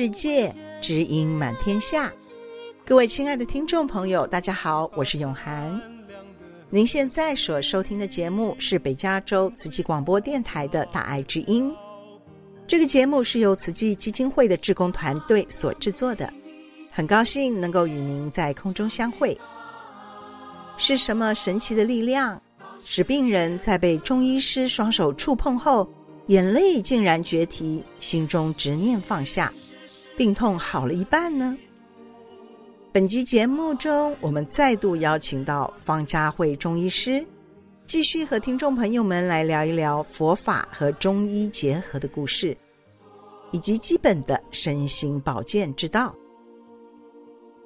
世界，知音满天下。各位亲爱的听众朋友，大家好，我是永涵。您现在所收听的节目是北加州慈济广播电台的《大爱之音》。这个节目是由慈济基金会的志工团队所制作的。很高兴能够与您在空中相会。是什么神奇的力量，使病人在被中医师双手触碰后，眼泪竟然决堤，心中执念放下，病痛好了一半呢？本集节目中，我们再度邀请到方家慧中医师，继续和听众朋友们来聊一聊佛法和中医结合的故事，以及基本的身心保健之道。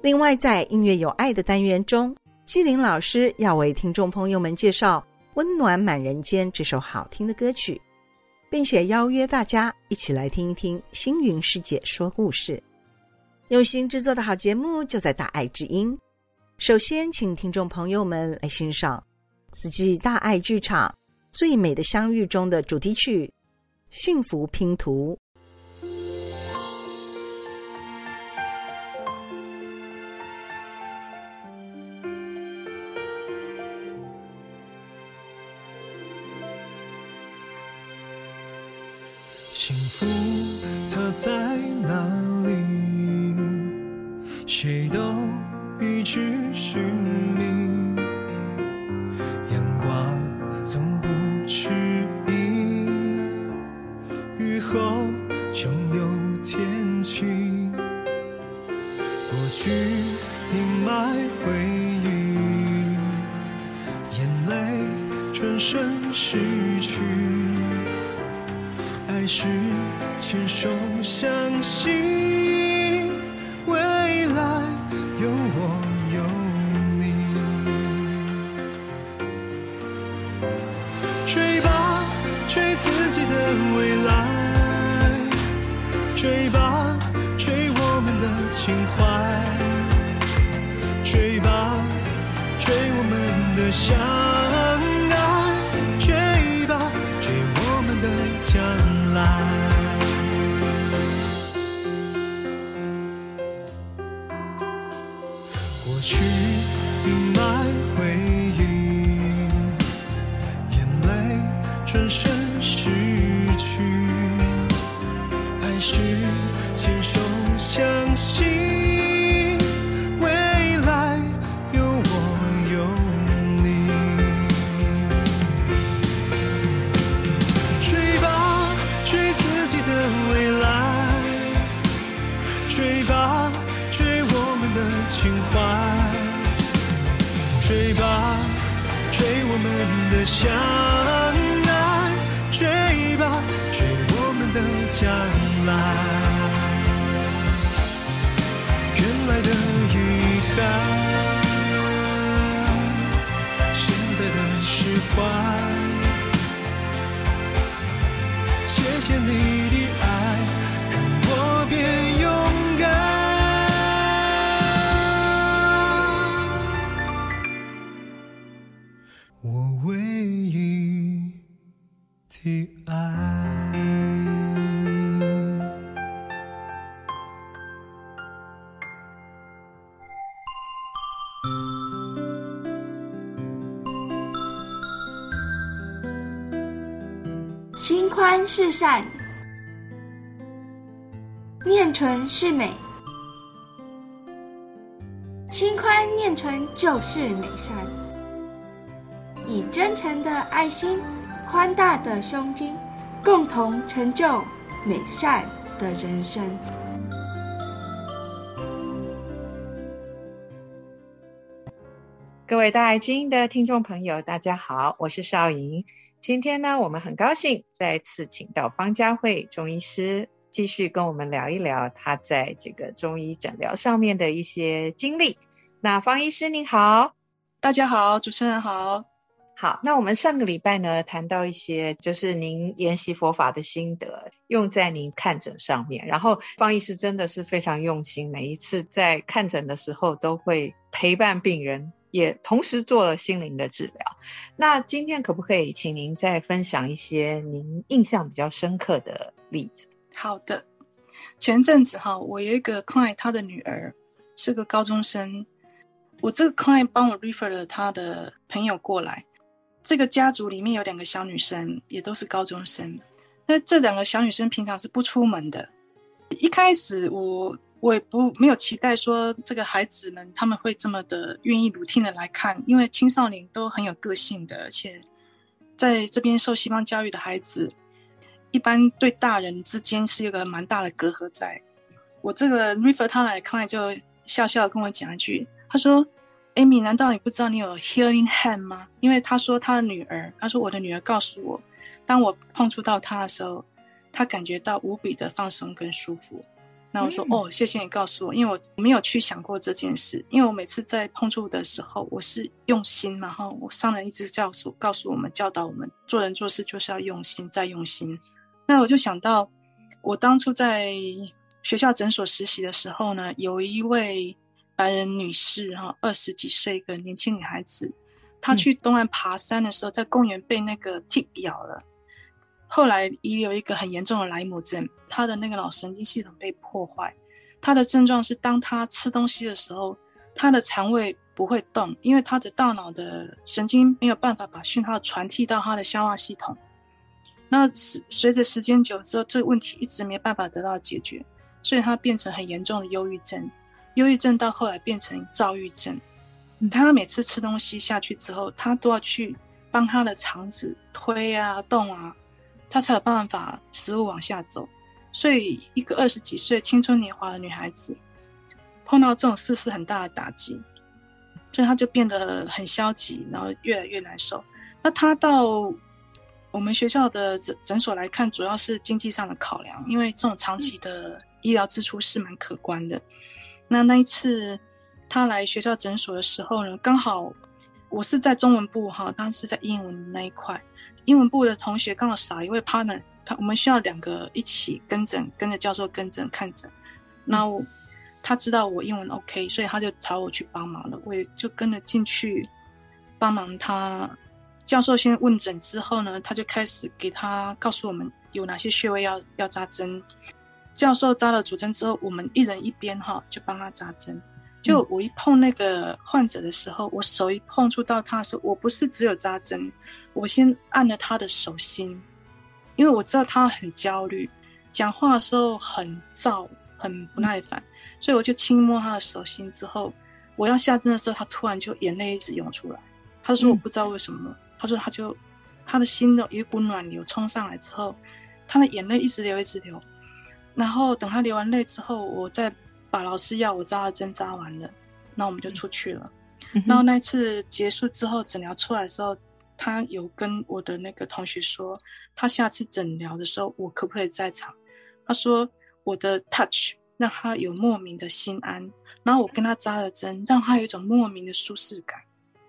另外，在音乐有爱的单元中，纪灵老师要为听众朋友们介绍《温暖满人间》这首好听的歌曲，并且邀约大家一起来听一听星云师姐说故事。用心制作的好节目就在大爱之音。首先，请听众朋友们来欣赏此季大爱剧场《最美的相遇》中的主题曲《幸福拼图》。幸福它在哪里？谁都一直寻觅，阳光从不迟疑，雨后总有天晴。过去阴霾回忆，眼泪转身逝去，是牵手相信，未来有我有你。追吧，追自己的未来，追吧，追我们的情怀，追吧，追我们的相。是善，念纯是美。心宽念纯就是美善，以真诚的爱心、宽大的胸襟，共同成就美善的人生。各位大爱之音的听众朋友，大家好，我是少莹。今天呢，我们很高兴再次请到方家慧中医师，继续跟我们聊一聊他在这个中医诊疗上面的一些经历。那方医师您好，大家好，主持人好。好，那我们上个礼拜呢，谈到一些就是您研习佛法的心得，用在您看诊上面。然后方医师真的是非常用心，每一次在看诊的时候都会陪伴病人，也同时做了心灵的治疗。那今天可不可以请您再分享一些您印象比较深刻的例子？好的，前阵子哈，我有一个 client，他的女儿是个高中生。我这个 client 帮我 refer 了他的朋友过来，这个家族里面有两个小女生，也都是高中生。那这两个小女生平常是不出门的。一开始我我也不没有期待说这个孩子们他们会这么的愿意 routine 的来看，因为青少年都很有个性的，而且在这边受西方教育的孩子，一般对大人之间是有个蛮大的隔阂在。我这个 refer 他来看就笑笑跟我讲一句。他说：“Amy，难道你不知道你有 healing hand 吗？因为他说他的女儿，他说我的女儿告诉我，当我碰触到他的时候，他感觉到无比的放松跟舒服。那我说、嗯、哦，谢谢你告诉我，因为我没有去想过这件事。因为我每次在碰触的时候，我是用心，然后我上人一直教诉告诉我们，教导我们做人做事就是要用心再用心。那我就想到，我当初在学校诊所实习的时候呢，有一位。”白人女士哈，二十几岁一个年轻女孩子，她去东岸爬山的时候，在公园被那个 tick 咬了，后来遗留一个很严重的莱姆症，他的那个脑神经系统被破坏。他的症状是，当他吃东西的时候，他的肠胃不会动，因为他的大脑的神经没有办法把讯号传递到他的消化系统。那随随着时间久之后，这个问题一直没办法得到解决，所以他变成很严重的忧郁症。忧郁症到后来变成躁郁症，他每次吃东西下去之后，他都要去帮他的肠子推啊动啊，他才有办法食物往下走。所以，一个二十几岁青春年华的女孩子，碰到这种事是很大的打击，所以她就变得很消极，然后越来越难受。那她到我们学校的诊诊所来看，主要是经济上的考量，因为这种长期的医疗支出是蛮可观的。那那一次，他来学校诊所的时候呢，刚好我是在中文部哈，他是在英文那一块。英文部的同学刚好少一位 partner，他我们需要两个一起跟诊，跟着教授跟诊看诊。那我他知道我英文 OK，所以他就找我去帮忙了，我也就跟着进去帮忙他。教授先问诊之后呢，他就开始给他告诉我们有哪些穴位要要扎针。教授扎了主针之后，我们一人一边哈，就帮他扎针。就我一碰那个患者的时候，我手一碰触到他的时候，我不是只有扎针，我先按了他的手心，因为我知道他很焦虑，讲话的时候很躁，很不耐烦，所以我就轻摸他的手心。之后我要下针的时候，他突然就眼泪一直涌出来。他说我不知道为什么，他说他就他的心有一股暖流冲上来之后，他的眼泪一直流，一直流。然后等他流完泪之后，我再把老师要我扎的针扎完了，那我们就出去了。嗯、然后那次结束之后，诊疗出来的时候，他有跟我的那个同学说，他下次诊疗的时候，我可不可以在场？他说我的 touch 让他有莫名的心安，然后我跟他扎了针，让他有一种莫名的舒适感，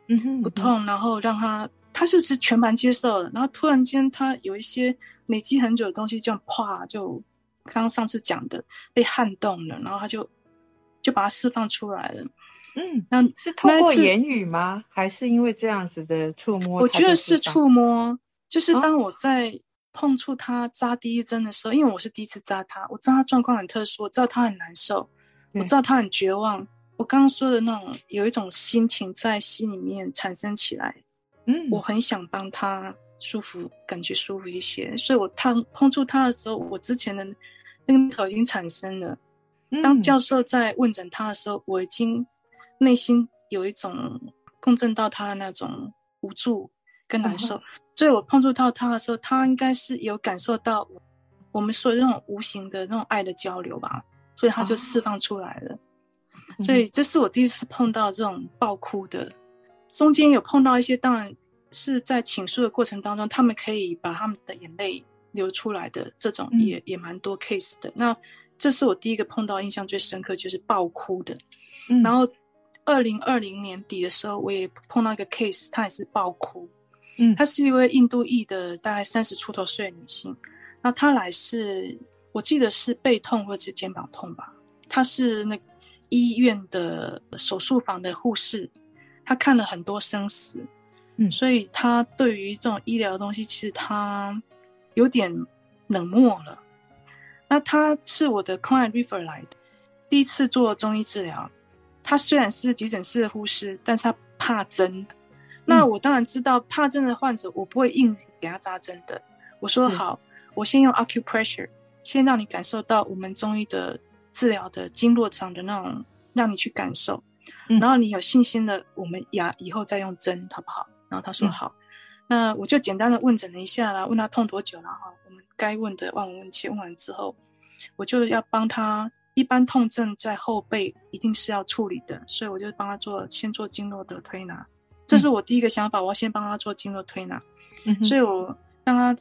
嗯哼，不痛，然后让他他就是全盘接受了。然后突然间他有一些累积很久的东西，这样啪就。刚刚上次讲的被撼动了，然后他就就把它释放出来了。嗯，那是通过言语吗？还是因为这样子的触摸？我觉得是触摸，就是当我在碰触他扎第一针的时候，哦、因为我是第一次扎他，我知道他状况很特殊，我知道他很难受，我知道他很绝望。我刚刚说的那种有一种心情在心里面产生起来，嗯，我很想帮他舒服，感觉舒服一些，所以我碰碰触他的时候，我之前的。那个头已经产生了。当教授在问诊他的时候，我已经内心有一种共振到他的那种无助跟难受。所以我碰触到他的时候，他应该是有感受到我们说的那种无形的那种爱的交流吧，所以他就释放出来了。所以这是我第一次碰到这种爆哭的。中间有碰到一些，当然是在倾诉的过程当中，他们可以把他们的眼泪。流出来的这种也、嗯、也蛮多 case 的，那这是我第一个碰到印象最深刻，就是爆哭的。嗯、然后二零二零年底的时候，我也碰到一个 case，她也是爆哭。嗯，她是一位印度裔的，大概三十出头岁的女性。那她来是，我记得是背痛或者是肩膀痛吧。她是那医院的手术房的护士，她看了很多生死，嗯，所以她对于这种医疗的东西，其实她有点冷漠了。那他是我的 client refer 来的，第一次做中医治疗。他虽然是急诊室的护士，但是他怕针。那我当然知道怕针的患者，我不会硬给他扎针的。我说好，我先用 acupressure，先让你感受到我们中医的治疗的经络上的那种，让你去感受。然后你有信心了，我们牙以后再用针，好不好？然后他说好。那我就简单的问诊了一下啦，问他痛多久了哈。我们该问的望闻问切，问完之后，我就要帮他。一般痛症在后背一定是要处理的，所以我就帮他做先做经络的推拿。这是我第一个想法，我要先帮他做经络推拿。嗯、所以我让他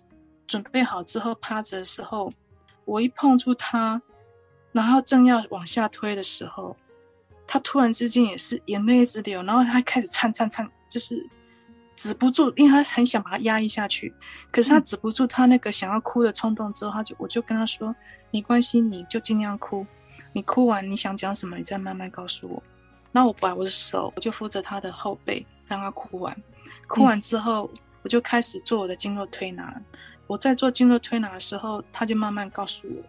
准备好之后趴着的时候，我一碰触他，然后正要往下推的时候，他突然之间也是眼泪一直流，然后他开始颤颤颤，就是止不住，因为他很想把他压抑下去，可是他止不住他那个想要哭的冲动之后，他就我就跟他说：“没关系，你就尽量哭，你哭完你想讲什么，你再慢慢告诉我。”那我把我的手，我就扶着他的后背。让他哭完，哭完之后，嗯、我就开始做我的经络推拿。我在做经络推拿的时候，他就慢慢告诉我，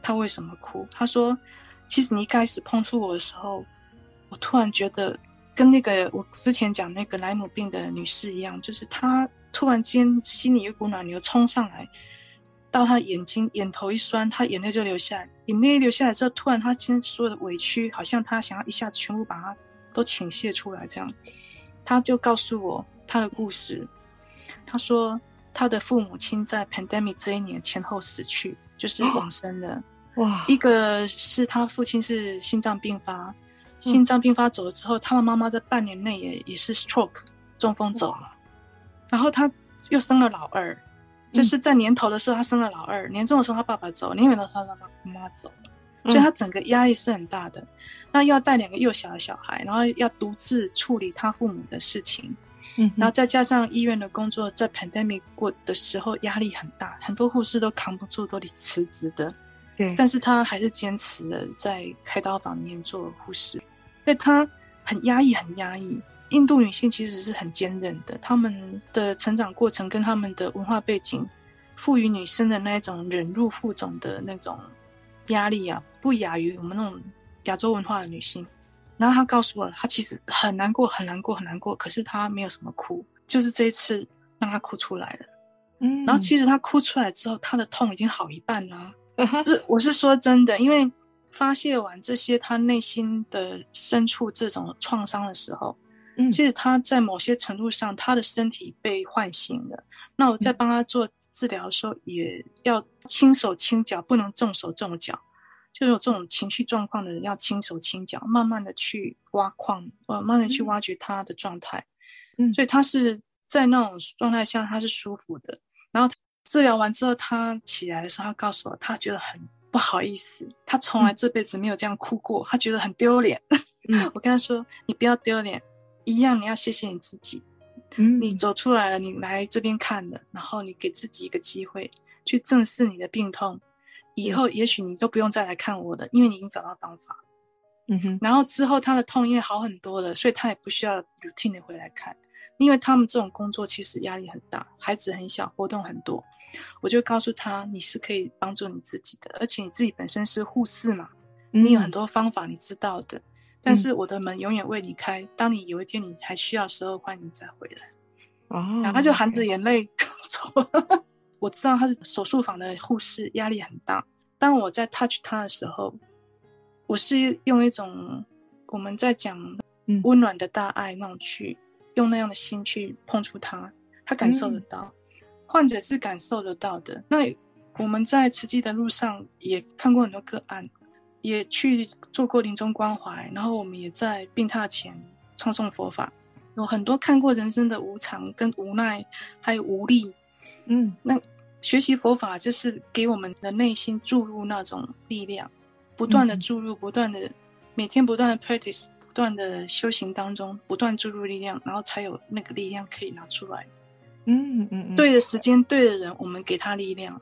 他为什么哭。他说：“其实你一开始碰触我的时候，我突然觉得跟那个我之前讲那个莱姆病的女士一样，就是她突然间心里有一股暖流冲上来，到她眼睛眼头一酸，她眼泪就流下来。眼泪流下来之后，突然她今天所有的委屈，好像她想要一下子全部把它都倾泻出来，这样。”她就告诉我她的故事。她说她的父母亲在 pandemic 这一年前后死去，就是往生了。哇！一个是他父亲是心脏病发，心脏病发走了之后，他的妈妈在半年内也也是 stroke 中风走了。然后他又生了老二，就是在年头的时候他生了老二，年终的时候他爸爸走，年尾的时候他妈妈走了。所以他整个压力是很大的，那要带两个幼小的小孩，然后要独自处理他父母的事情，嗯，然后再加上医院的工作，在 pandemic 过的时候压力很大，很多护士都扛不住，都得辞职的，对，但是他还是坚持了在开刀房里面做护士，所以他很压抑，很压抑。印度女性其实是很坚韧的，她们的成长过程跟她们的文化背景，赋予女生的那种忍辱负重的那种。压力啊，不亚于我们那种亚洲文化的女性。然后她告诉我，她其实很难过，很难过，很难过。可是她没有什么哭，就是这一次让她哭出来了。嗯，然后其实她哭出来之后，她的痛已经好一半了。是，我是说真的，因为发泄完这些他内心的深处这种创伤的时候，嗯，其实他在某些程度上，他的身体被唤醒了。那我在帮他做治疗的时候，也要轻手轻脚，不能重手重脚。就有这种情绪状况的人，要轻手轻脚，慢慢的去挖矿，呃，慢慢的去挖掘他的状态。嗯，所以他是在那种状态下，他是舒服的。然后治疗完之后，他起来的时候，他告诉我，他觉得很不好意思，他从来这辈子没有这样哭过，他觉得很丢脸。嗯，我跟他说，你不要丢脸，一样你要谢谢你自己。嗯，你走出来了，你来这边看了，然后你给自己一个机会去正视你的病痛，以后也许你都不用再来看我的，因为你已经找到方法。嗯哼，然后之后他的痛因为好很多了，所以他也不需要 routine 的回来看，因为他们这种工作其实压力很大，孩子很小，活动很多，我就告诉他你是可以帮助你自己的，而且你自己本身是护士嘛，你有很多方法你知道的。但是我的门永远为你开，当你有一天你还需要时候，欢迎你再回来。哦，然后他就含着眼泪 走了。我知道他是手术房的护士，压力很大。当我在 touch 他的时候，我是用一种我们在讲温暖的大爱那种去，用那样的心去碰触他，他感受得到，患者是感受得到的。那我们在慈济的路上也看过很多个案。也去做过临终关怀，然后我们也在病榻前唱诵佛法，有很多看过人生的无常跟无奈，还有无力。嗯，那学习佛法就是给我们的内心注入那种力量，不断的注入，不断的每天不断的 practice，不断的修行当中，不断注入力量，然后才有那个力量可以拿出来。嗯嗯嗯，对的时间，对的人，我们给他力量，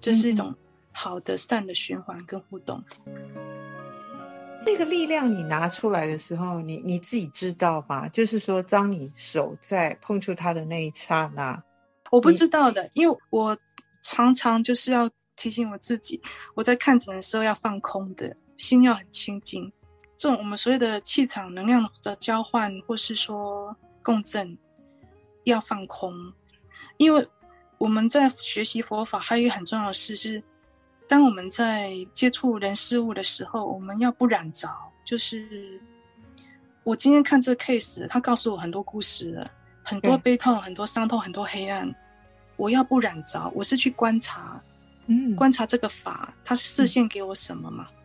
这、就是一种好的善的循环跟互动。那个力量你拿出来的时候，你你自己知道吗？就是说，当你手在碰触它的那一刹那，我不知道的，因为我常常就是要提醒我自己，我在看诊的时候要放空的，心要很清净。这种我们所谓的气场能量的交换，或是说共振，要放空，因为我们在学习佛法，还有一个很重要的事是。当我们在接触人事物的时候，我们要不染着。就是我今天看这个 case，他告诉我很多故事了，很多悲痛，很多伤痛，很多黑暗。我要不染着，我是去观察，嗯，观察这个法，他视线给我什么嘛？嗯、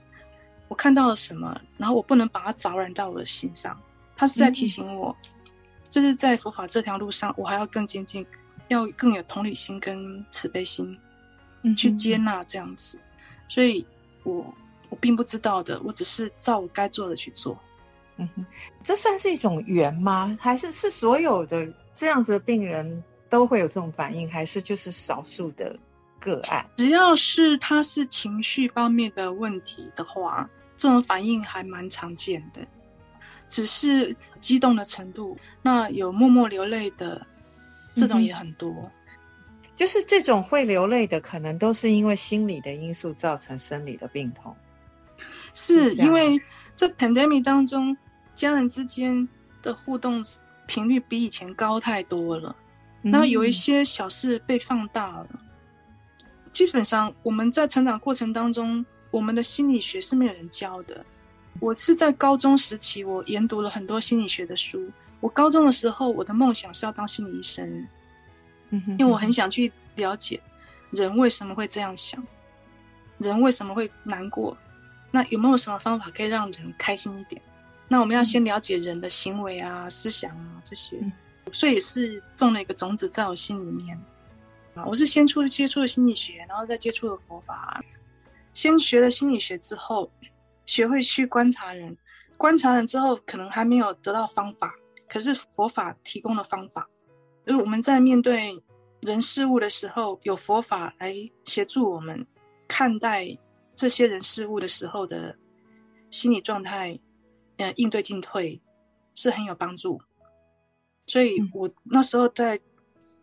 我看到了什么？然后我不能把它着染到我的心上。他是在提醒我，这、嗯、是在佛法这条路上，我还要更精进，要更有同理心跟慈悲心。去接纳这样子，所以我我并不知道的，我只是照我该做的去做。嗯哼，这算是一种缘吗？还是是所有的这样子的病人都会有这种反应，还是就是少数的个案？只要是他是情绪方面的问题的话，这种反应还蛮常见的，只是激动的程度，那有默默流泪的，这种也很多。嗯就是这种会流泪的，可能都是因为心理的因素造成生理的病痛。是因为这 pandemic 当中，家人之间的互动频率比以前高太多了，然后有一些小事被放大了。嗯。基本上我们在成长过程当中，我们的心理学是没有人教的。我是在高中时期，我研读了很多心理学的书。我高中的时候，我的梦想是要当心理医生。因为我很想去了解人为什么会这样想，人为什么会难过，那有没有什么方法可以让人开心一点？那我们要先了解人的行为啊、思想啊这些，所以是种了一个种子在我心里面。啊，我是先出接触了心理学，然后再接触了佛法。先学了心理学之后，学会去观察人，观察人之后可能还没有得到方法，可是佛法提供了方法。就是我们在面对人事物的时候，有佛法来协助我们看待这些人事物的时候的心理状态，呃，应对进退是很有帮助。所以我那时候在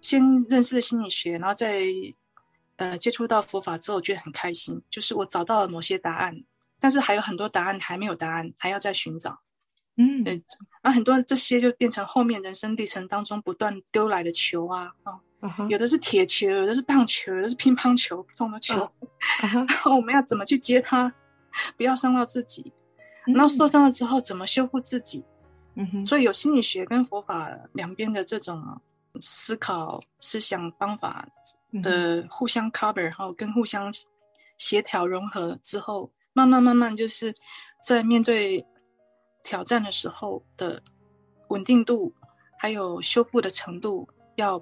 先认识了心理学，然后再呃接触到佛法之后，我觉得很开心，就是我找到了某些答案，但是还有很多答案还没有答案，还要再寻找。嗯，对，啊，很多这些就变成后面人生历程当中不断丢来的球啊，啊、uh -huh.，有的是铁球，有的是棒球，有的是乒乓球，不同的球，uh -huh. 然后我们要怎么去接它，不要伤到自己，然后受伤了之后怎么修复自己，嗯哼，所以有心理学跟佛法两边的这种思考、思想方法的互相 cover，然后跟互相协调融合之后，慢慢慢慢就是在面对。挑战的时候的稳定度，还有修复的程度，要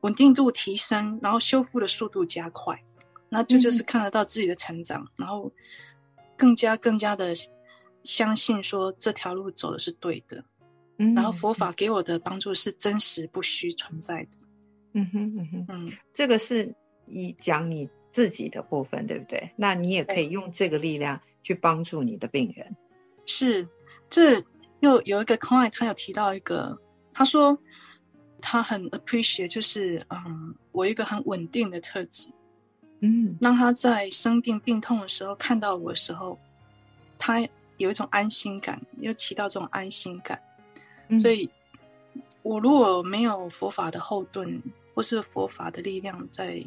稳定度提升，然后修复的速度加快，那这就，就是。看得到自己的成长，嗯，然后更加更加的相信说这条路走的是对的，嗯，然后佛法给我的帮助是真实不虚存在的，嗯哼嗯哼。嗯，这个是以讲你自己的部分，对不对？那你也可以用这个力量去帮助你的病人，是。这又有一个 client，他有提到一个，他说他很 appreciate，就是嗯，我一个很稳定的特质，嗯，让他在生病病痛的时候看到我的时候，他有一种安心感，又提到这种安心感，嗯，所以，我如果没有佛法的后盾，或是佛法的力量在，在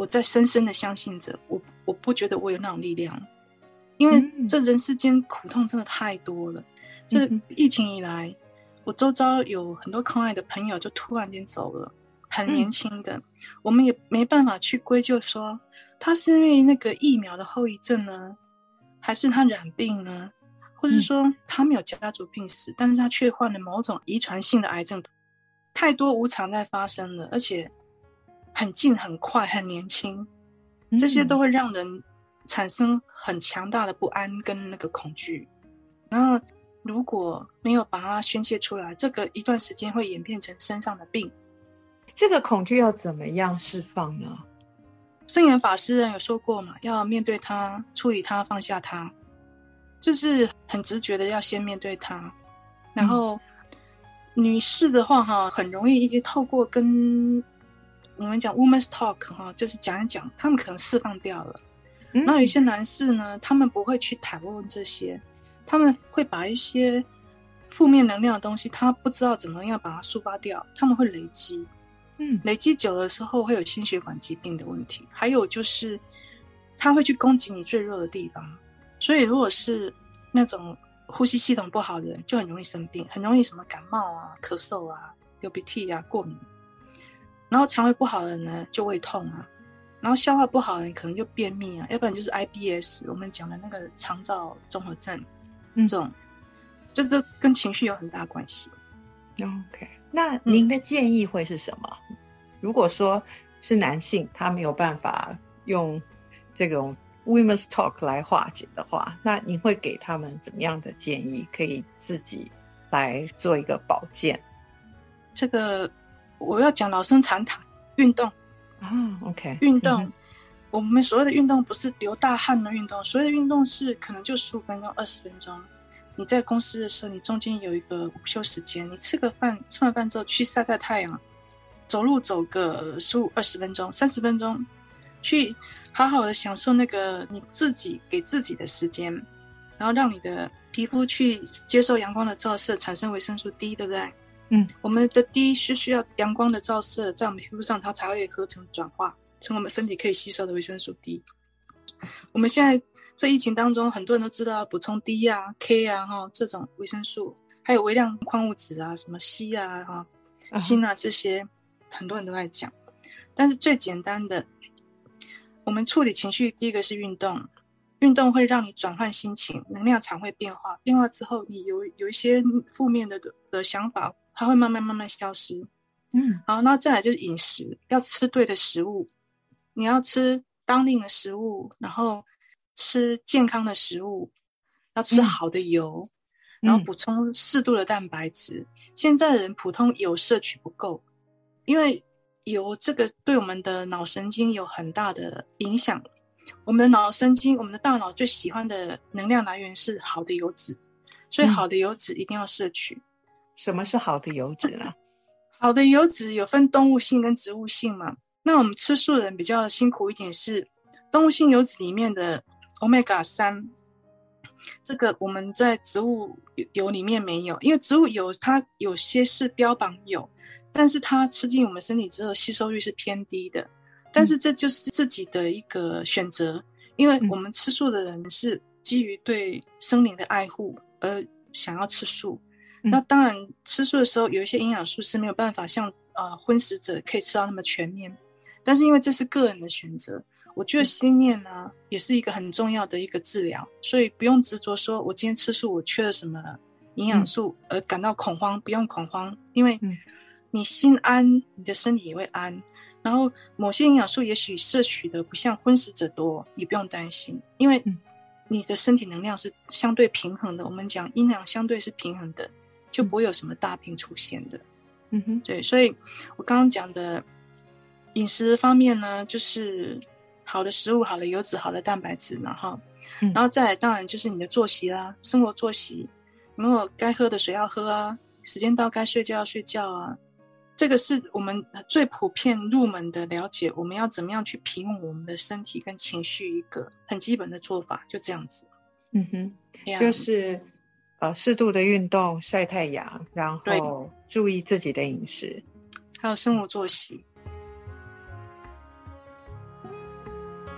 我在深深的相信着，我我不觉得我有那种力量。因为这人世间苦痛真的太多了。这疫情以来，我周遭有很多可爱的朋友就突然间走了，很年轻的，我们也没办法去归咎说他是因为那个疫苗的后遗症呢，还是他染病呢，或者说他没有家族病史，但是他却患了某种遗传性的癌症。太多无常在发生了，而且很近、很快、很年轻，这些都会让人。产生很强大的不安跟那个恐惧，然后如果没有把它宣泄出来，这个一段时间会演变成身上的病。这个恐惧要怎么样释放呢？圣严法师人有说过嘛，要面对它，处理它，放下它，就是很直觉的要先面对它。然后、嗯、女士的话哈，很容易一直透过跟我们讲 woman's talk 哈，就是讲一讲，他们可能释放掉了。然后有一些男士呢，他们不会去谈论这些。他们会把一些负面能量的东西，他不知道怎么样把它抒发掉，他们会累积，嗯，累积久的时候会有心血管疾病的问题，还有就是他会去攻击你最弱的地方，所以如果是那种呼吸系统不好的人，就很容易生病，很容易什么感冒啊、咳嗽啊、流鼻涕啊、过敏，然后肠胃不好的人呢就胃痛啊，然后消化不好的人可能就便秘啊，要不然就是 IBS，我们讲的那个肠燥综合症。这种，就是这跟情绪有很大关系。OK，那您的建议会是什么？嗯、如果说是男性，他没有办法用这种 Women's Talk 来化解的话，那你会给他们怎么样的建议？可以自己来做一个保健？这个我要讲老生常谈，运动啊，OK，运动。嗯我们所谓的运动不是流大汗的运动，所谓的运动是可能就十五分钟、二十分钟。你在公司的时候，你中间有一个午休时间，你吃个饭，吃完饭之后去晒晒太阳，走路走个十五、二十分钟、三十分钟，去好好的享受那个你自己给自己的时间，然后让你的皮肤去接受阳光的照射，产生维生素 D，对不对？嗯，我们的 D 是需要阳光的照射，在我们皮肤上它才会合成转化。成我们身体可以吸收的维生素 D。我们现在这疫情当中，很多人都知道要补充 D 啊、K 啊哈这种维生素，还有微量矿物质啊，什么硒啊哈、锌啊这些，很多人都在讲。但是最简单的，我们处理情绪，第一个是运动，运动会让你转换心情，能量场会变化，变化之后，你有有一些负面的的想法，它会慢慢慢慢消失。嗯，好，那再来就是饮食，要吃对的食物。你要吃当令的食物，然后吃健康的食物，要吃好的油，嗯、然后补充适度的蛋白质。嗯、现在的人普通油摄取不够，因为油这个对我们的脑神经有很大的影响。我们的脑神经，我们的大脑最喜欢的能量来源是好的油脂，所以好的油脂一定要摄取。嗯、什么是好的油脂呢？好的油脂有分动物性跟植物性嘛？那我们吃素的人比较辛苦一点，是动物性油脂里面的 Omega 三，这个我们在植物油里面没有，因为植物油它有些是标榜有，但是它吃进我们身体之后吸收率是偏低的。但是这就是自己的一个选择，因为我们吃素的人是基于对生灵的爱护而想要吃素。那当然吃素的时候有一些营养素是没有办法像呃荤食者可以吃到那么全面。但是因为这是个人的选择，我觉得心念呢、啊、也是一个很重要的一个治疗，所以不用执着说我今天吃素我缺了什么营养素而感到恐慌，不用恐慌，因为你心安，你的身体也会安。然后某些营养素也许摄取的不像荤食者多，也不用担心，因为你的身体能量是相对平衡的。我们讲阴阳相对是平衡的，就不会有什么大病出现的。嗯哼，对，所以我刚刚讲的。饮食方面呢，就是好的食物、好的油脂、好的蛋白质嘛，哈，嗯、然后再来当然就是你的作息啦，生活作息，有没有该喝的水要喝啊，时间到该睡觉要睡觉啊，这个是我们最普遍入门的了解，我们要怎么样去平稳我们的身体跟情绪，一个很基本的做法，就这样子。嗯哼，样就是呃适度的运动、晒太阳，然后注意自己的饮食，还有生活作息。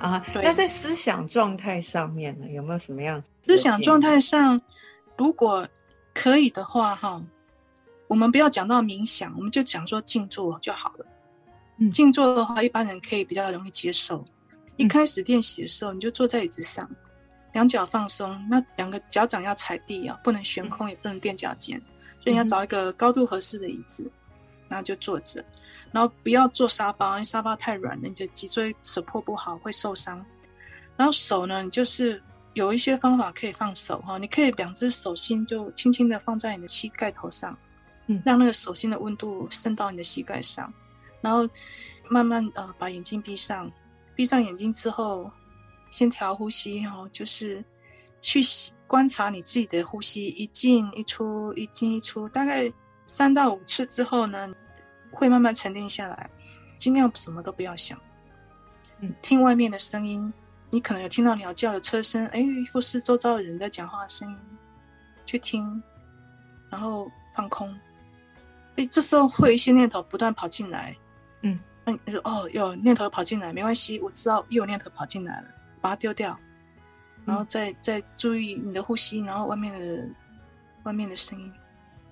啊，对那在思想状态上面呢，有没有什么样子？思想状态上，如果可以的话，哈，我们不要讲到冥想，我们就讲说静坐就好了。嗯，静坐的话，一般人可以比较容易接受。一开始练习的时候，你就坐在椅子上，两脚放松，那两个脚掌要踩地啊，不能悬空，也不能垫脚尖，所以你要找一个高度合适的椅子，然后就坐着。然后不要坐沙发，因为沙发太软了，你的脊椎 support 不好会受伤。然后手呢，你就是有一些方法可以放手哈，你可以两只手心就轻轻的放在你的膝盖头上，嗯，让那个手心的温度渗到你的膝盖上，然后慢慢呃把眼睛闭上，闭上眼睛之后，先调呼吸哈，就是去观察你自己的呼吸一进一出，一进一出，大概三到五次之后呢，会慢慢沉淀下来，尽量什么都不要想。嗯，听外面的声音，你可能有听到鸟叫的车声，哎，或是周遭的人在讲话的声音，去听，然后放空。哎，这时候会有一些念头不断跑进来，嗯，那你说哦，有念头跑进来，没关系，我知道又有念头跑进来了，把它丢掉，然后再、嗯、再注意你的呼吸，然后外面的外面的声音，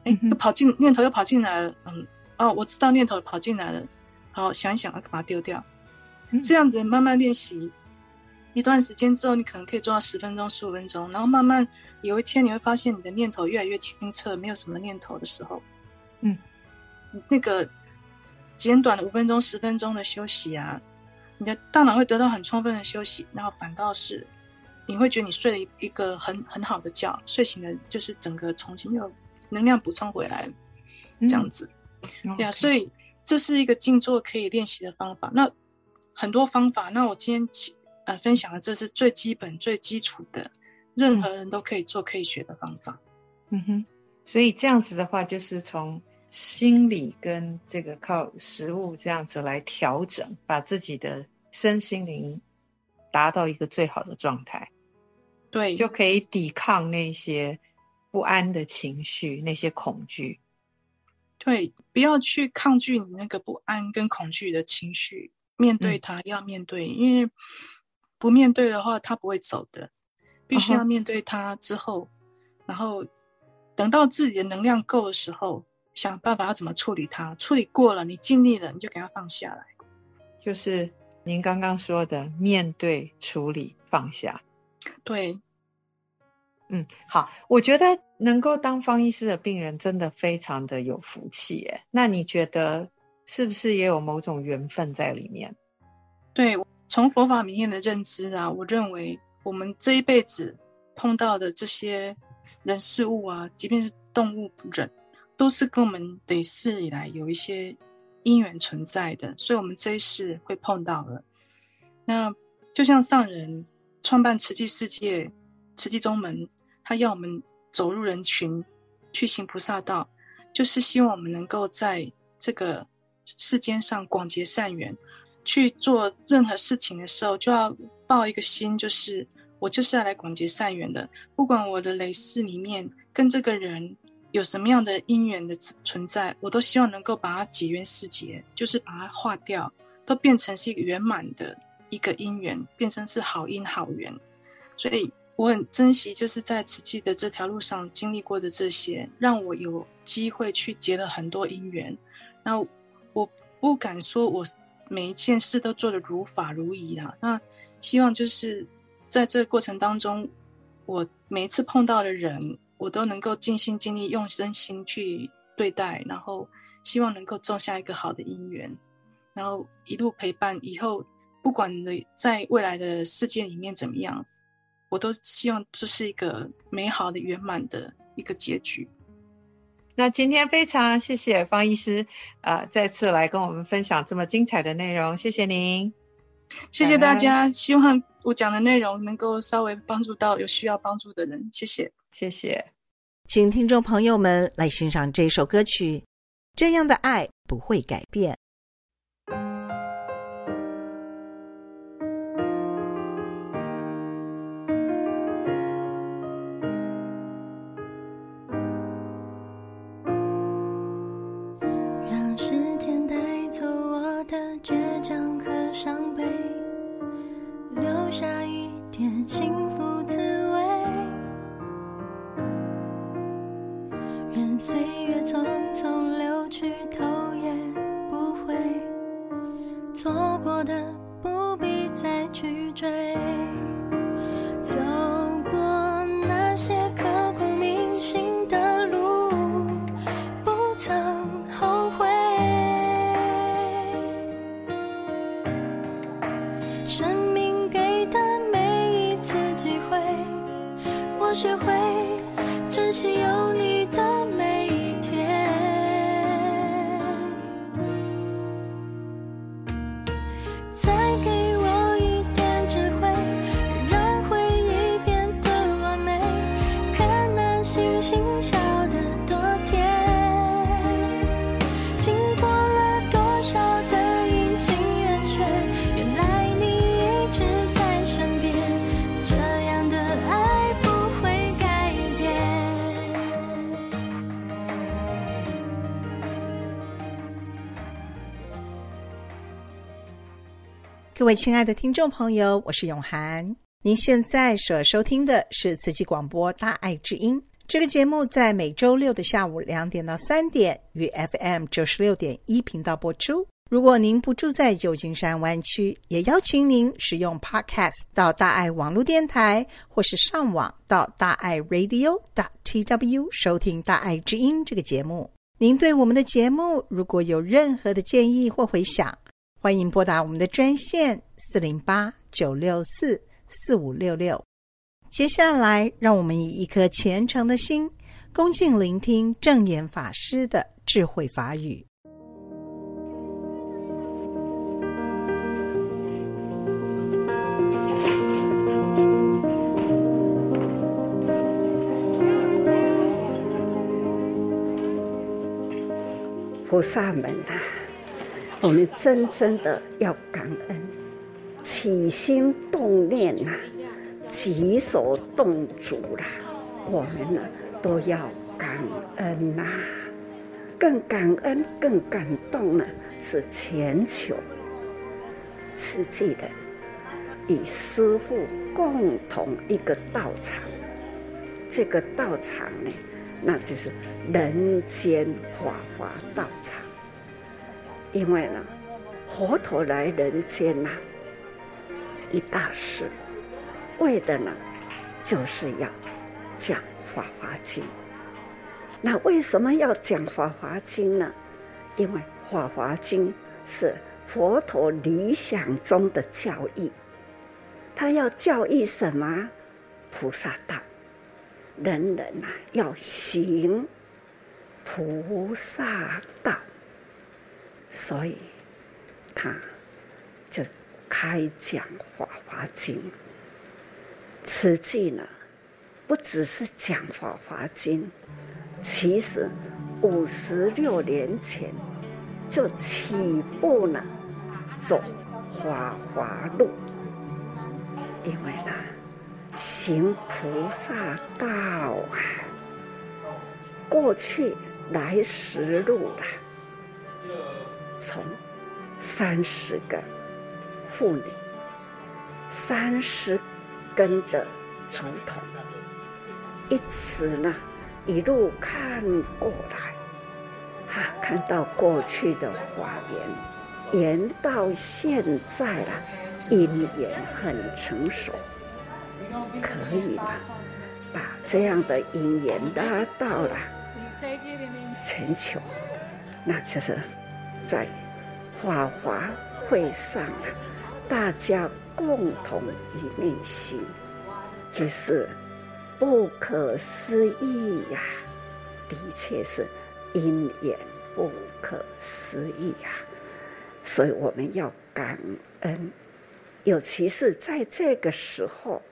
哎，又跑进念头又跑进来了，嗯，哦，我知道念头跑进来了，好，想一想，把它丢掉。这样子慢慢练习一段时间之后，你可能可以做到十分钟、十五分钟，然后慢慢有一天你会发现你的念头越来越清澈，没有什么念头的时候，嗯，那个简短的五分钟、十分钟的休息啊，你的大脑会得到很充分的休息，然后反倒是你会觉得你睡了一个很很好的觉，睡醒了就是整个重新又能量补充回来，这样子，嗯、对啊，所以这是一个静坐可以练习的方法。那很多方法，那我今天呃分享的这是最基本、最基础的，任何人都可以做、可以学的方法。嗯哼，所以这样子的话，就是从心理跟这个靠食物这样子来调整，把自己的身心灵达到一个最好的状态，对，就可以抵抗那些不安的情绪、那些恐惧。对，不要去抗拒你那个不安跟恐惧的情绪。面对他，要面对，嗯，因为不面对的话，他不会走的。必须要面对他之后，嗯，然后等到自己的能量够的时候，想办法要怎么处理它。处理过了，你尽力了，你就给它放下来。就是您刚刚说的，面对、处理、放下。对，嗯，好，我觉得能够当方医师的病人，真的非常的有福气。哎，那你觉得？是不是也有某种缘分在里面？对，从佛法里面的认知啊，我认为我们这一辈子碰到的这些人事物啊，即便是动物人，都是跟我们累世以来有一些因缘存在的，所以我们这一世会碰到了。那就像上人创办慈济世界、慈济宗门，他要我们走入人群去行菩萨道，就是希望我们能够在这个。世间上广结善缘，去做任何事情的时候，就要抱一个心，就是我就是要来广结善缘的。不管我的累世里面跟这个人有什么样的因缘的存在，我都希望能够把它解冤释结，就是把它化掉，都变成是一个圆满的一个因缘，变成是好因好缘。所以我很珍惜，就是在慈济的这条路上经历过的这些，让我有机会去结了很多因缘，那。我不敢说，我每一件事都做得如法如仪啦。那希望就是在这个过程当中，我每一次碰到的人，我都能够尽心尽力用真心去对待，然后希望能够种下一个好的姻缘，然后一路陪伴。以后不管你在未来的世界里面怎么样，我都希望这是一个美好的圆满的一个结局。那今天非常谢谢方医师，呃，再次来跟我们分享这么精彩的内容，谢谢您，谢谢大家，希望我讲的内容能够稍微帮助到有需要帮助的人，谢谢，谢谢，请听众朋友们来欣赏这首歌曲，《这样的爱不会改变》。的不必再去追。位亲爱的听众朋友，我是永涵。您现在所收听的是慈济广播《大爱之音》这个节目，在每周六的下午两点到三点，于 FM 九十六点一频道播出。如果您不住在旧金山湾区，也邀请您使用 Podcast 到大爱网络电台，或是上网到大爱 Radio dot tw 收听《大爱之音》这个节目。您对我们的节目如果有任何的建议或回响，欢迎拨打我们的专线四零八九六四四五六六。接下来，让我们以一颗虔诚的心，恭敬聆听正言法师的智慧法语。菩萨们呐、我们真正的要感恩，起心动念呐、举手动足啦、我们呢都要感恩呐、更感恩、更感动呢，是全球慈济人与师父共同一个道场，这个道场呢。那就是人间法华道场，因为呢，佛陀来人间呐、一大事，为的呢，就是要讲《法华经》。那为什么要讲《法华经》呢？因为《法华经》是佛陀理想中的教义，他要教育什么？菩萨道。人人呐、要行菩萨道，所以他就开讲《法华经》。此际呢，不只是讲《法华经》，其实五十六年前就起步了走华华路，因为呢。行菩萨道啊，过去来时路了，从三十个妇女，三十根的竹筒，一直呢一路看过来，啊，看到过去的华严，延到现在了，因缘很成熟。可以了，把这样的姻缘拉到了全球，那就是在法华会上啊，大家共同一念心，这是不可思议呀、的确是因缘不可思议呀、所以我们要感恩，尤其是在这个时候。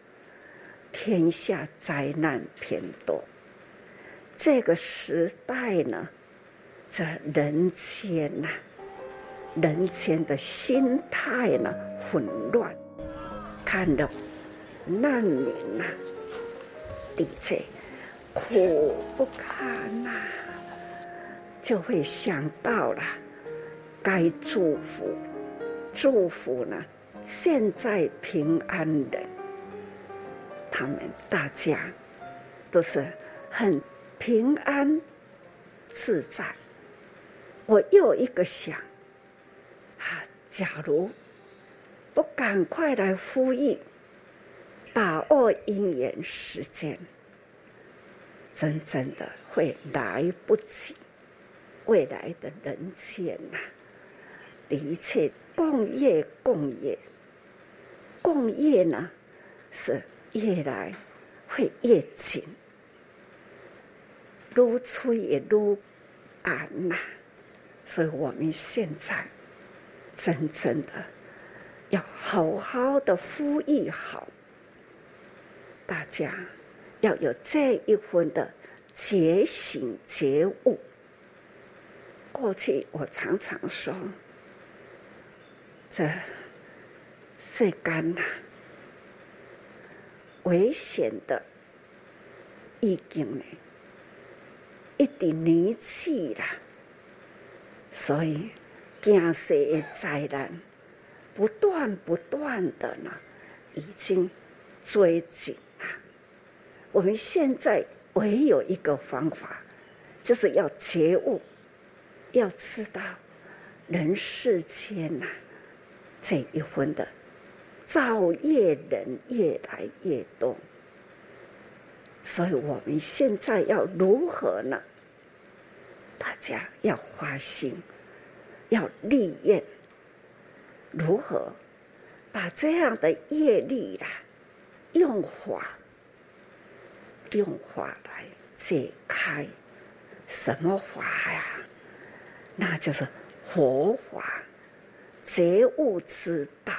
天下灾难偏多，这个时代呢，这人间呐、人间的心态呢混乱，看到难民呐、啊，的确苦不堪呐、就会想到了该祝福，祝福呢，现在平安人。他们大家都是很平安自在。我又一个想啊，假如不赶快来呼应，把握因缘时间，真正的会来不及。未来的人间呐、啊，的确共业共业，共业呢是。越来会越紧，越催也越暗呐。所以我们现在真正的要好好的呼吁好，大家要有这一份的觉醒觉悟。过去我常常说，这世间呐。危险的已经呢，一定年纪了，所以惊世的灾难不断不断的呢，已经追紧了。我们现在唯有一个方法，就是要觉悟，要知道人世间呐、这一分的造业人越来越多，所以我们现在要如何呢？大家要花心，要立愿。如何把这样的业力啊，用法用法来解开？什么法呀？那就是佛法，觉悟之道。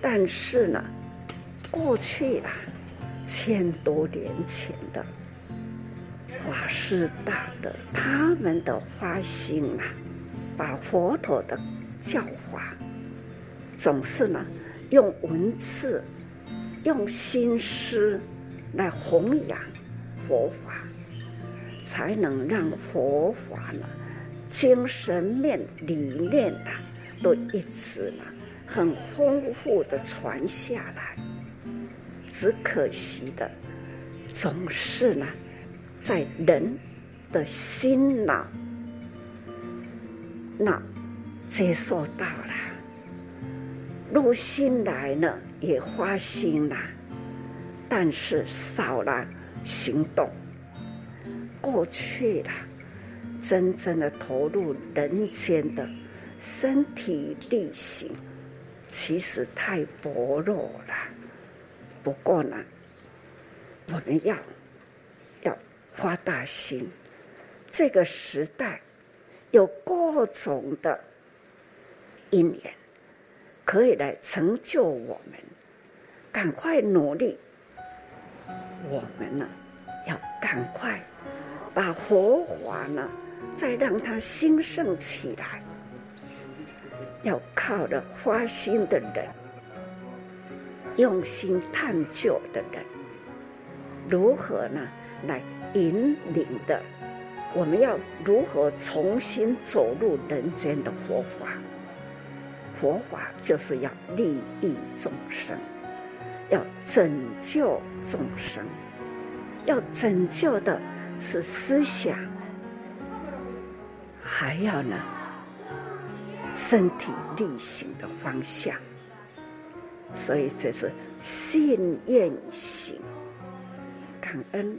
但是呢，过去啊，千多年前的法师大德，他们的花心啊，把佛陀的。教法总是呢，用文字、用心思来弘扬佛法，才能让佛法呢，精神面、理念呐，都一直呢，很丰富的传下来。只可惜的，总是呢，在人的心脑那。接受到了，入心来了，也发心了，但是少了行动。过去了，真正的投入人间的身体力行，其实太薄弱了。不过呢，我们要要发大心。这个时代有各种的。因缘可以来成就我们，赶快努力。我们呢，要赶快把佛法呢，再让它兴盛起来。要靠着发心的人，用心探究的人，如何呢？来引领的，我们要如何重新走入人间的佛法？佛法就是要利益众生，要拯救众生，要拯救的是思想，还要呢身体力行的方向。所以这是信愿行，感恩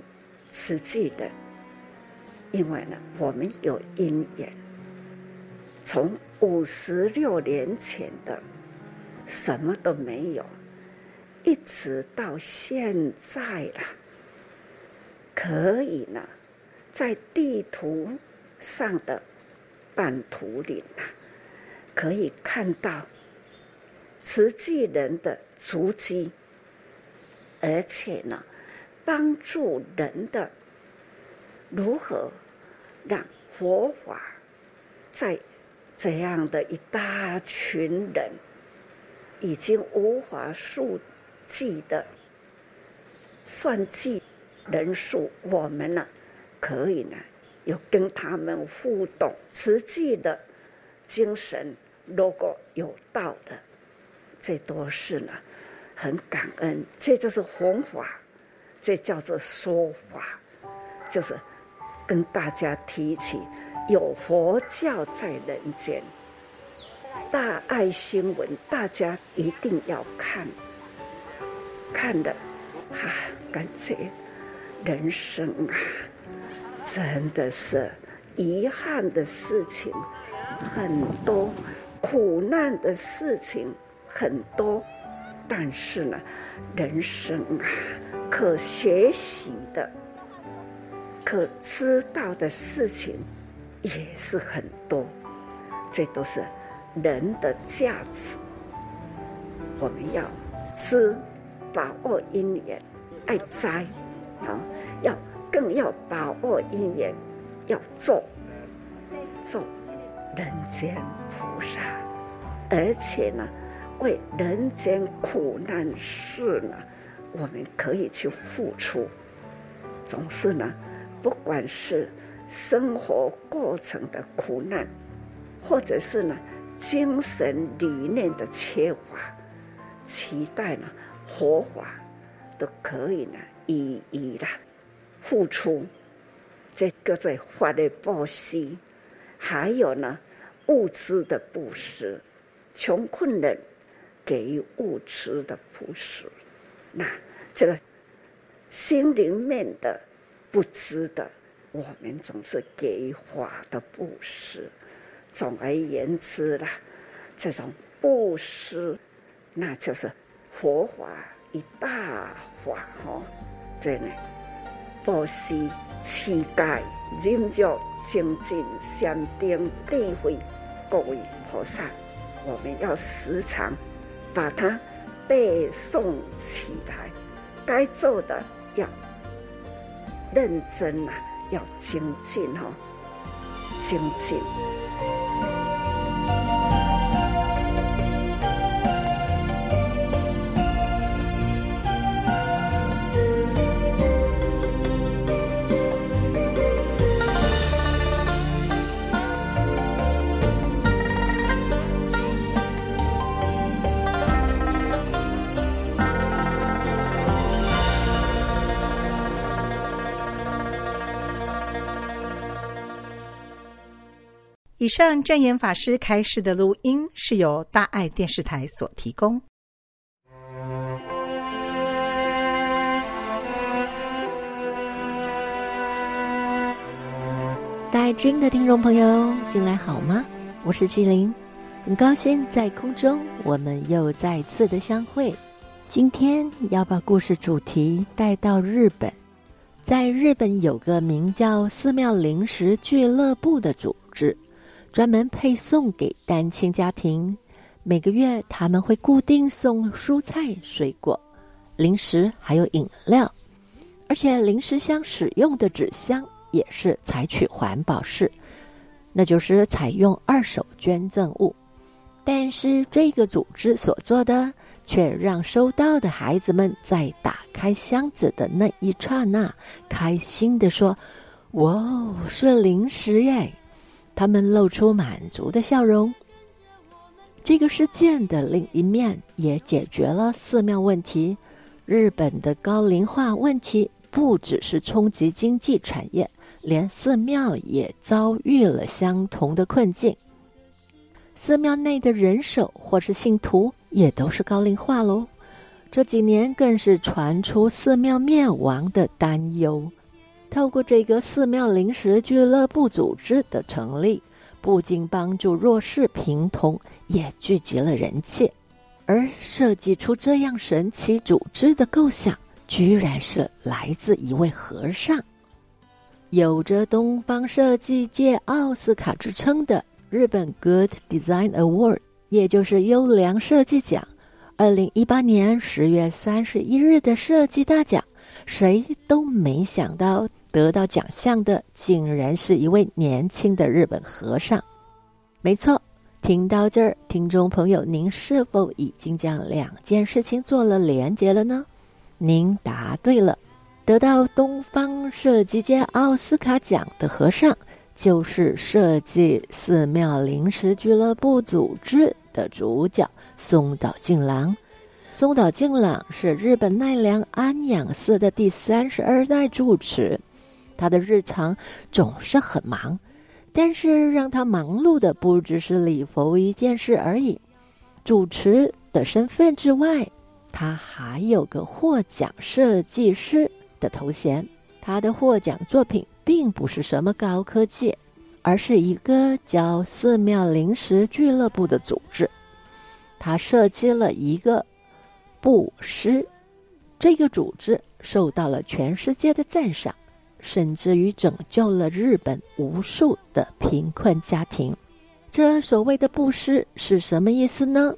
慈济人，因为呢我们有因缘，从。五十六年前的什么都没有，一直到现在了，可以呢，在地图上的版图里呢，可以看到慈济人的足迹，而且呢，帮助人的如何让佛法在。这样的一大群人，已经无法数计的算计人数，我们呢，可以呢，有跟他们互动，实际的精神，如果有道的，这都是呢，很感恩。这就是弘法，这叫做说法，就是跟大家提起。有佛教在人间，大爱新闻，大家一定要看。看的，哈、啊，感觉人生啊，真的是遗憾的事情很多，苦难的事情很多，但是呢，人生啊，可学习的、可知道的事情。也是很多，这都是人的价值。我们要知把握因缘，爱栽啊，要更要把握因缘，要做做人间菩萨，而且呢，为人间苦难事呢，我们可以去付出。总是呢，不管是。生活过程的苦难，或者是呢，精神理念的缺乏，期待呢佛法都可以呢一一的付出，这个在法的布施，还有呢物资的布施，穷困人给予物资的布施，那这个心灵面的不知的，我们总是给法的布施。总而言之啦，这种布施，那就是佛法一大法哦。这呢，布施、乞丐、忍辱、精进、禅定、智慧，各位菩萨，我们要时常把它背诵起来。该做的认真啊，要精进哦，精进。以上证严法师开示的录音是由大爱电视台所提供。大爱之音的听众朋友，近来好吗？我是麒麟，很高兴在空中我们又再次的相会。今天要把故事主题带到日本，在日本有个名叫寺庙零食俱乐部的组织。专门配送给单亲家庭，每个月他们会固定送蔬菜、水果、零食，还有饮料，而且零食箱使用的纸箱也是采取环保式，那就是采用二手捐赠物。但是这个组织所做的，却让收到的孩子们在打开箱子的那一刹那，开心地说：“哇，是零食耶！”他们露出满足的笑容。这个事件的另一面也解决了寺庙问题。日本的高龄化问题不只是冲击经济产业，连寺庙也遭遇了相同的困境。寺庙内的人手或是信徒也都是高龄化喽。这几年更是传出寺庙灭亡的担忧。透过这个寺庙零食俱乐部组织的成立，不仅帮助弱势贫童，也聚集了人气。而设计出这样神奇组织的构想，居然是来自一位和尚。有着东方设计界奥斯卡之称的日本 Good Design Award，也就是优良设计奖，二零一八年十月三十一日的设计大奖，谁都没想到。得到奖项的竟然是一位年轻的日本和尚。没错，听到这儿，听众朋友，您是否已经将两件事情做了连结了呢？您答对了，得到东方设计界奥斯卡奖的和尚，就是设计寺庙临时俱乐部组织的主角松岛静郎。松岛静郎是日本奈良安养寺的第三十二代住持。他的日常总是很忙，但是让他忙碌的不只是礼佛一件事而已。主持的身份之外，他还有个获奖设计师的头衔。他的获奖作品并不是什么高科技，而是一个叫寺庙零食俱乐部的组织。他设计了一个布施，这个组织受到了全世界的赞赏。甚至于拯救了日本无数的贫困家庭。这所谓的布施是什么意思呢？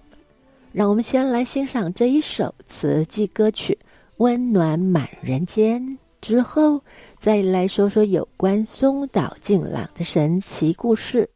让我们先来欣赏这一首词记歌曲《温暖满人间》，之后再来说说有关松岛静朗的神奇故事。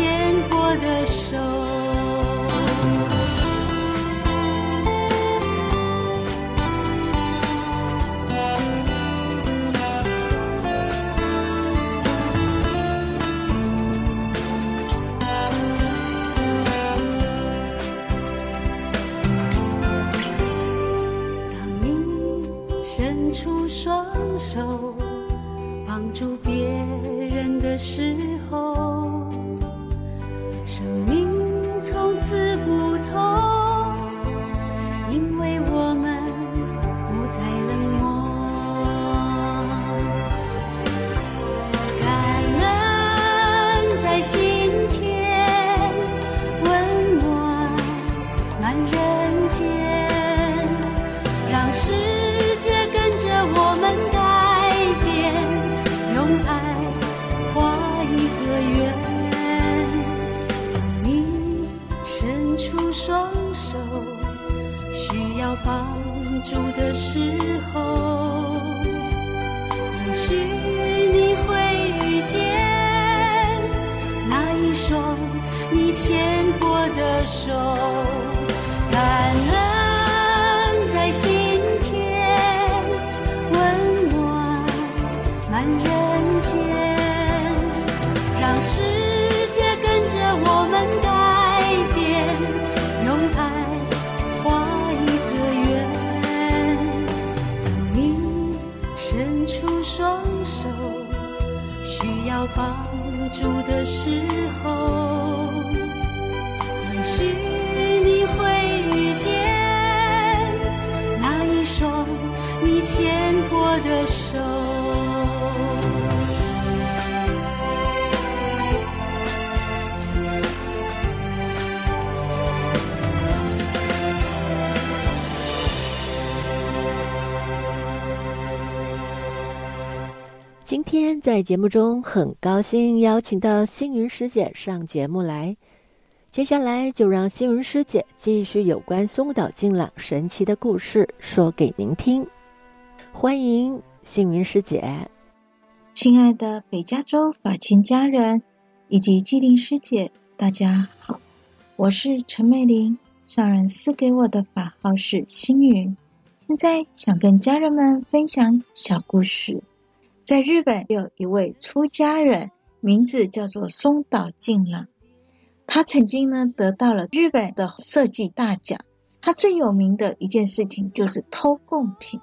牵过的手。时候，在节目中很高兴邀请到星云师姐上节目来，接下来就让星云师姐继续有关松岛静朗神奇的故事说给您听。欢迎星云师姐，亲爱的北加州法亲家人以及纪灵师姐，大家好，我是陈美玲，上人赐给我的法号是星云，现在想跟家人们分享小故事。在日本有一位出家人，名字叫做松岛静朗。他曾经呢得到了日本的设计大奖。他最有名的一件事情就是偷贡品。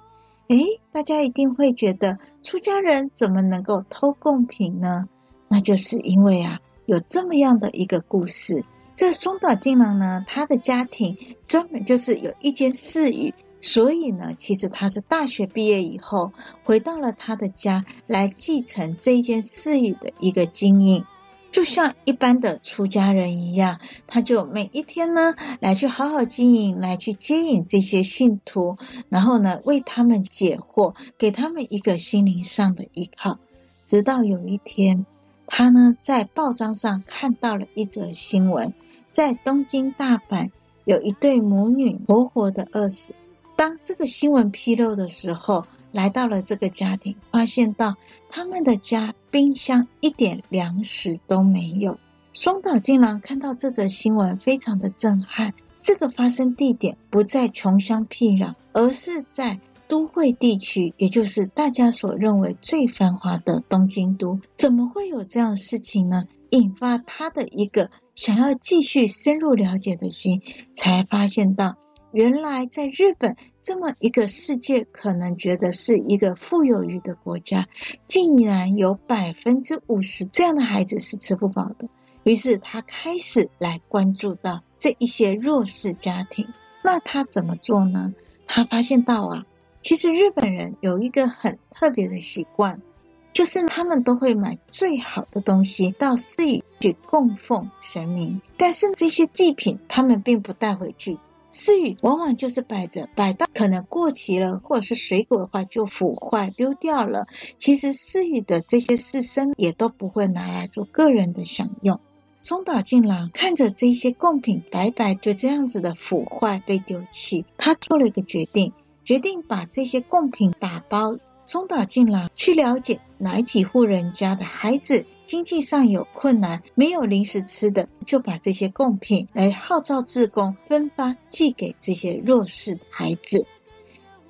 诶，大家一定会觉得出家人怎么能够偷贡品呢？那就是因为啊，有这么样的一个故事。这松岛静郎呢，他的家庭专门就是有一间寺院。所以呢，其实他是大学毕业以后回到了他的家，来继承这一间寺院的一个经营，就像一般的出家人一样，他就每一天呢来去好好经营，来去接引这些信徒，然后呢为他们解惑，给他们一个心灵上的依靠。直到有一天，他呢在报章上看到了一则新闻，在东京大阪有一对母女活活的饿死。当这个新闻披露的时候，来到了这个家庭，发现到他们的家冰箱一点粮食都没有。松岛竟然看到这则新闻，非常的震撼。这个发生地点不在穷乡僻壤，而是在都会地区，也就是大家所认为最繁华的东京都。怎么会有这样的事情呢？引发他的一个想要继续深入了解的心，才发现到。原来在日本这么一个世界可能觉得是一个富有余的国家，竟然有百分之五十这样的孩子是吃不饱的。于是他开始来关注到这一些弱势家庭。那他怎么做呢？他发现到啊，其实日本人有一个很特别的习惯，就是他们都会买最好的东西到寺里去供奉神明，但是这些祭品他们并不带回去。私语往往就是摆着，摆到可能过期了，或者是水果的话就腐坏丢掉了。其实私语的这些私生也都不会拿来做个人的享用。松岛静郎看着这些贡品白白就这样子的腐坏被丢弃，他做了一个决定，决定把这些贡品打包。松岛静郎去了解哪几户人家的孩子经济上有困难，没有零食吃的，就把这些贡品来号召志工分发寄给这些弱势的孩子。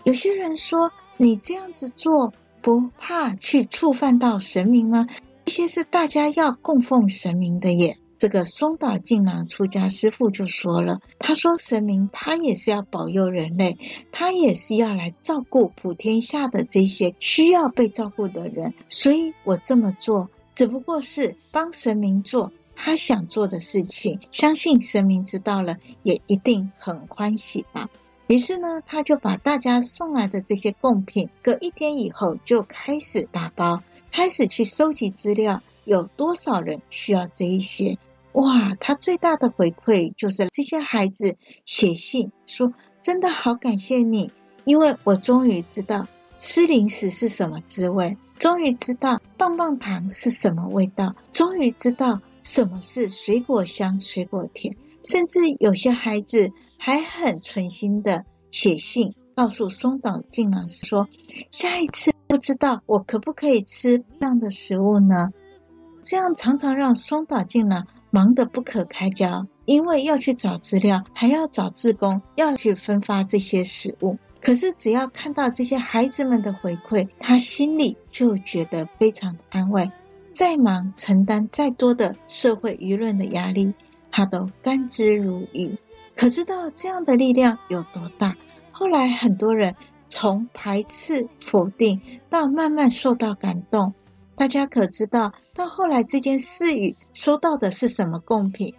有些人说，你这样子做不怕去触犯到神明吗？这些是大家要供奉神明的耶。这个松岛静郎出家师父就说了，他说神明他也是要保佑人类，他也是要来照顾普天下的这些需要被照顾的人，所以我这么做只不过是帮神明做他想做的事情，相信神明知道了也一定很欢喜吧。于是呢，他就把大家送来的这些贡品，隔一天以后就开始打包。开始去收集资料，有多少人需要这一些？哇，他最大的回馈就是这些孩子写信说：“真的好感谢你，因为我终于知道吃零食是什么滋味，终于知道棒棒糖是什么味道，终于知道什么是水果香、水果甜。”甚至有些孩子还很存心的写信告诉松岛静郎说：“下一次。”不知道我可不可以吃这样的食物呢？这样常常让松岛静郎忙得不可开交，因为要去找资料，还要找志工，要去分发这些食物。可是只要看到这些孩子们的回馈，他心里就觉得非常的安慰。再忙，承担再多的社会舆论的压力，他都甘之如饴。可知道这样的力量有多大？后来很多人。从排斥、否定到慢慢受到感动，大家可知道，到后来这件事宇收到的是什么贡品？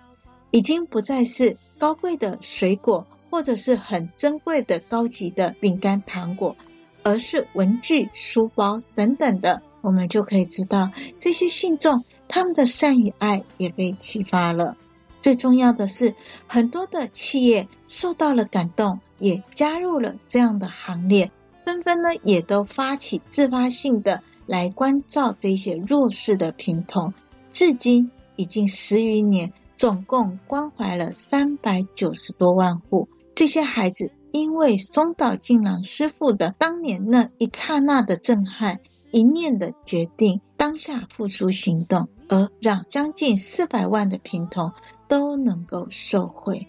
已经不再是高贵的水果，或者是很珍贵的高级的饼干、糖果，而是文具、书包等等的。我们就可以知道，这些信众他们的善与爱也被启发了。最重要的是，很多的企业受到了感动。也加入了这样的行列，纷纷呢也都发起自发性的来关照这些弱势的贫童，至今已经十余年，总共关怀了三百九十多万户。这些孩子因为松岛静郎师父的当年那一刹那的震撼，一念的决定，当下付出行动，而让将近四百万的贫童都能够受惠。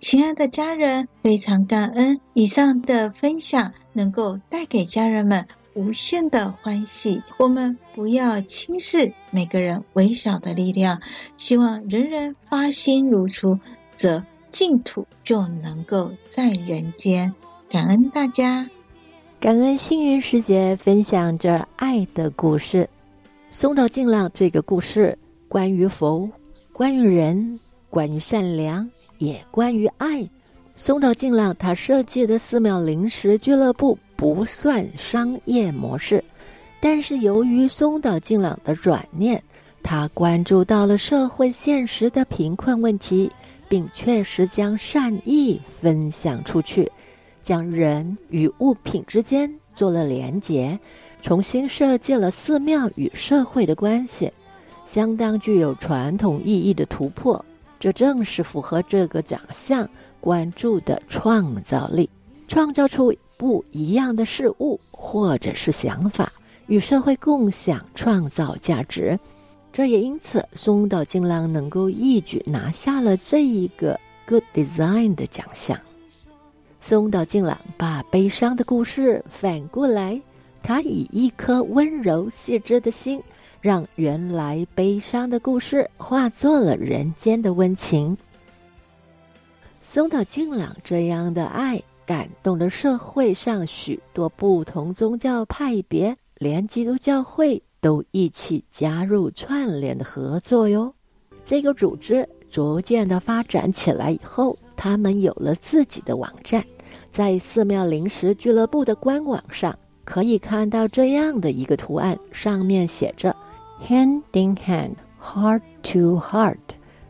亲爱的家人，非常感恩以上的分享能够带给家人们无限的欢喜。我们不要轻视每个人微小的力量，希望人人发心如初，则净土就能够在人间。感恩大家，感恩星云师姐分享着爱的故事。松岛静郎这个故事，关于佛，关于人，关于善良。也关于爱，松岛静郎他设计的寺庙零食俱乐部不算商业模式，但是由于松岛静朗的转念，他关注到了社会现实的贫困问题，并确实将善意分享出去，将人与物品之间做了连结，重新设计了寺庙与社会的关系，相当具有传统意义的突破。这正是符合这个奖项关注的创造力，创造出不一样的事物或者是想法，与社会共享，创造价值。这也因此，松岛静朗能够一举拿下了这一个 Good Design 的奖项。松岛静朗把悲伤的故事反过来，他以一颗温柔细致的心。让原来悲伤的故事化作了人间的温情。松岛静朗这样的爱，感动了社会上许多不同宗教派别，连基督教会都一起加入串联的合作哟。这个组织逐渐的发展起来以后，他们有了自己的网站，在寺庙临时俱乐部的官网上，可以看到这样的一个图案，上面写着 “Hand in hand, heart to heart”，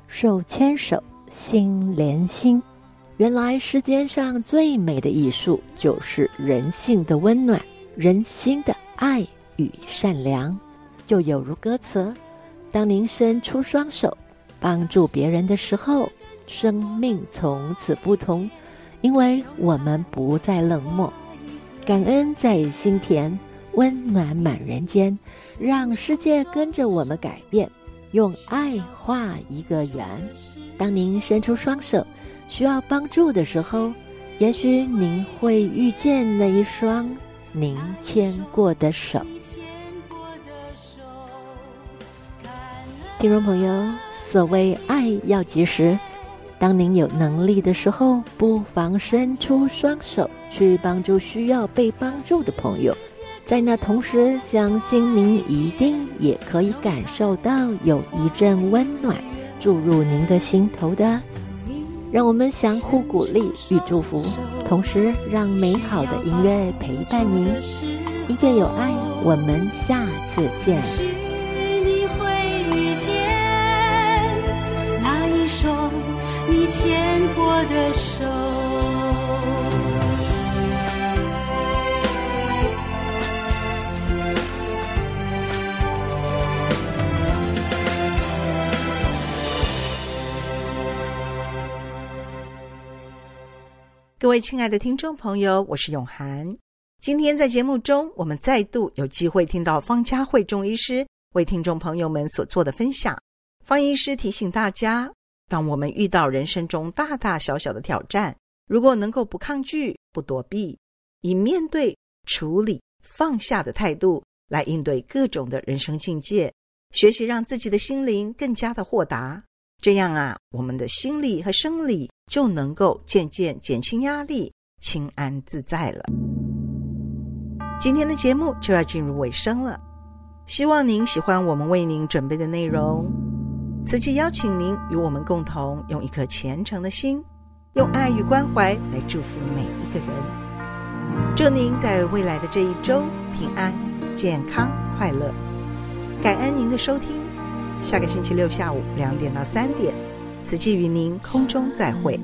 手牵手，心连心。原来世界上最美的艺术就是人性的温暖，人心的爱与善良。就有如歌词：当您伸出双手帮助别人的时候，生命从此不同，因为我们不再冷漠。感恩在心田，温暖满人间，让世界跟着我们改变，用爱画一个圆。当您伸出双手。需要帮助的时候，也许您会遇见那一双您牵过的手。听众朋友，所谓爱要及时，当您有能力的时候，不妨伸出双手去帮助需要被帮助的朋友。在那同时，相信您一定也可以感受到有一阵温暖注入您的心头的。让我们相互鼓励与祝福，同时让美好的音乐陪伴您。音乐有爱，我们下次见。你牵过的手。各位亲爱的听众朋友，我是永涵。今天在节目中，我们再度有机会听到方嘉慧中医师为听众朋友们所做的分享。方医师提醒大家，当我们遇到人生中大大小小的挑战，如果能够不抗拒、不躲避，以面对、处理、放下的态度来应对各种的人生境界，学习让自己的心灵更加的豁达。这样啊，我们的心理和生理就能够渐渐减轻压力，轻安自在了。今天的节目就要进入尾声了，希望您喜欢我们为您准备的内容。慈济邀请您与我们共同用一颗虔诚的心，用爱与关怀来祝福每一个人。祝您在未来的这一周平安、健康、快乐。感恩您的收听。下个星期六下午两点到三点，慈济与您空中再会。